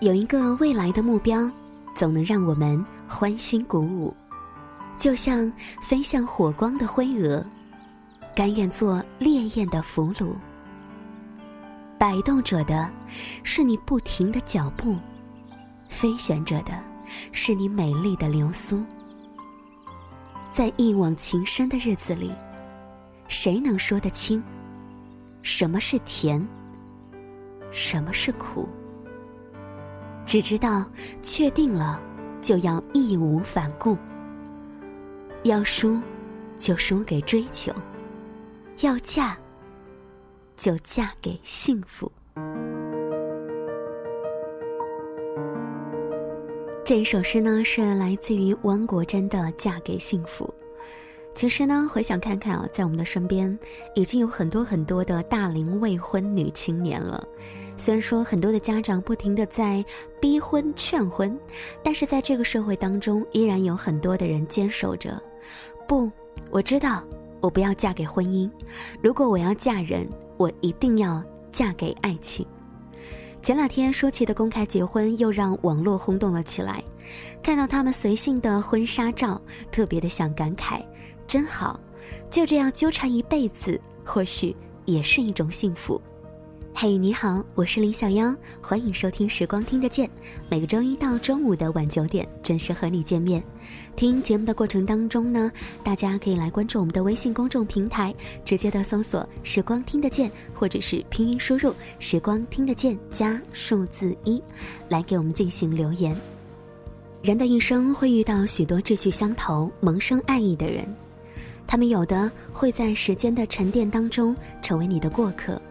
有一个未来的目标，总能让我们欢欣鼓舞，就像飞向火光的灰蛾，甘愿做烈焰的俘虏。摆动着的，是你不停的脚步；飞旋着的，是你美丽的流苏。在一往情深的日子里，谁能说得清什么是甜，什么是苦？只知道确定了，就要义无反顾。要输，就输给追求；要嫁，就嫁给幸福。这一首诗呢，是来自于汪国真的《嫁给幸福》。其实呢，回想看看啊，在我们的身边，已经有很多很多的大龄未婚女青年了。虽然说很多的家长不停的在逼婚劝婚，但是在这个社会当中，依然有很多的人坚守着。不，我知道，我不要嫁给婚姻。如果我要嫁人，我一定要嫁给爱情。前两天舒淇的公开结婚又让网络轰动了起来，看到他们随性的婚纱照，特别的想感慨，真好，就这样纠缠一辈子，或许也是一种幸福。嘿，你好，我是林小妖，欢迎收听《时光听得见》，每个周一到周五的晚九点准时和你见面。听节目的过程当中呢，大家可以来关注我们的微信公众平台，直接的搜索“时光听得见”或者是拼音输入“时光听得见”加数字一，来给我们进行留言。人的一生会遇到许多志趣相投、萌生爱意的人，他们有的会在时间的沉淀当中成为你的过客。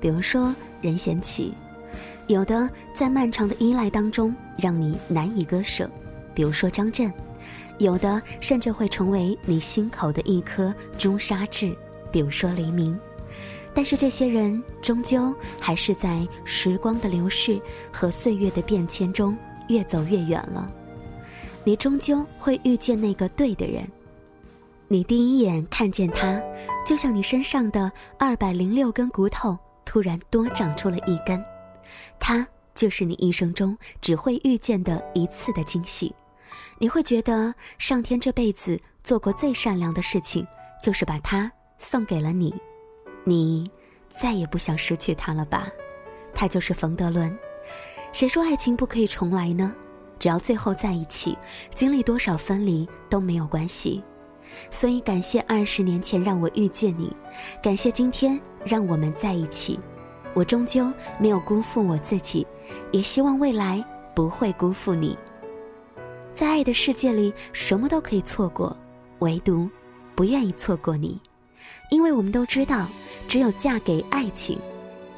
比如说任贤齐，有的在漫长的依赖当中让你难以割舍；比如说张震，有的甚至会成为你心口的一颗朱砂痣；比如说黎明。但是这些人终究还是在时光的流逝和岁月的变迁中越走越远了。你终究会遇见那个对的人。你第一眼看见他，就像你身上的二百零六根骨头。突然多长出了一根，它就是你一生中只会遇见的一次的惊喜。你会觉得上天这辈子做过最善良的事情，就是把它送给了你。你再也不想失去他了吧？他就是冯德伦。谁说爱情不可以重来呢？只要最后在一起，经历多少分离都没有关系。所以，感谢二十年前让我遇见你，感谢今天让我们在一起。我终究没有辜负我自己，也希望未来不会辜负你。在爱的世界里，什么都可以错过，唯独不愿意错过你，因为我们都知道，只有嫁给爱情，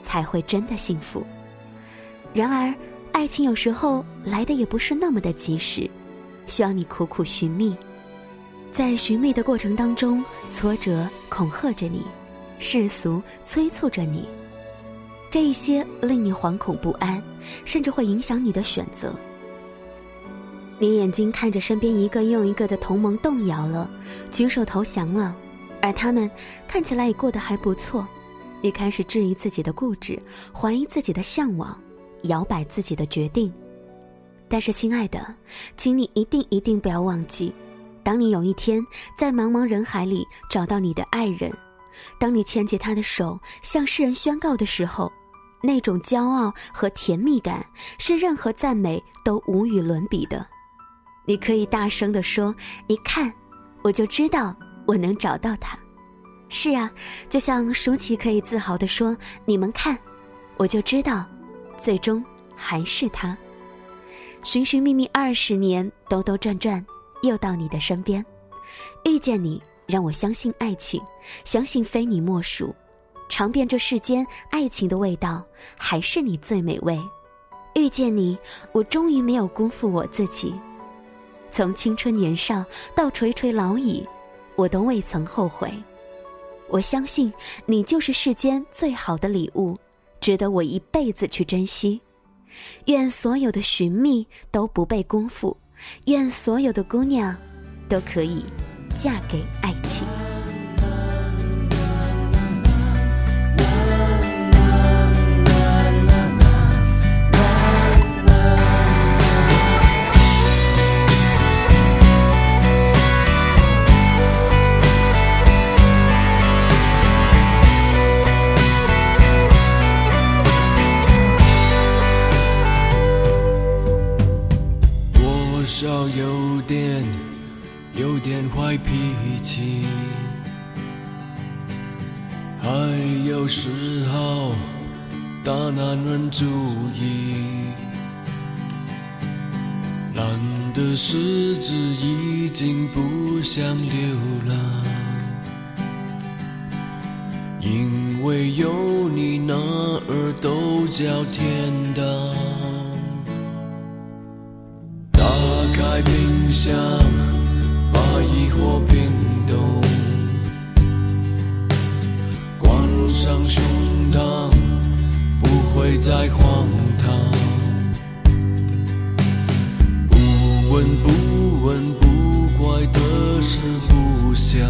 才会真的幸福。然而，爱情有时候来的也不是那么的及时，需要你苦苦寻觅。在寻觅的过程当中，挫折恐吓着你，世俗催促着你，这一些令你惶恐不安，甚至会影响你的选择。你眼睛看着身边一个又一个的同盟动摇了，举手投降了，而他们看起来也过得还不错，你开始质疑自己的固执，怀疑自己的向往，摇摆自己的决定。但是，亲爱的，请你一定一定不要忘记。当你有一天在茫茫人海里找到你的爱人，当你牵起他的手向世人宣告的时候，那种骄傲和甜蜜感是任何赞美都无与伦比的。你可以大声地说：“你看，我就知道我能找到他。”是啊，就像舒淇可以自豪地说：“你们看，我就知道，最终还是他。”寻寻觅觅二十年，兜兜转转。又到你的身边，遇见你让我相信爱情，相信非你莫属。尝遍这世间爱情的味道，还是你最美味。遇见你，我终于没有辜负我自己。从青春年少到垂垂老矣，我都未曾后悔。我相信你就是世间最好的礼物，值得我一辈子去珍惜。愿所有的寻觅都不被辜负。愿所有的姑娘都可以嫁给爱情。有点有点坏脾气。还有时候大男人主义。懒得狮子已经不想流浪。因为有你哪儿都叫天堂。想把疑惑冰冻，关上胸膛，不会再荒唐。不问不问不怪的事不想，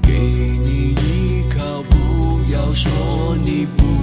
给你依靠，不要说你不。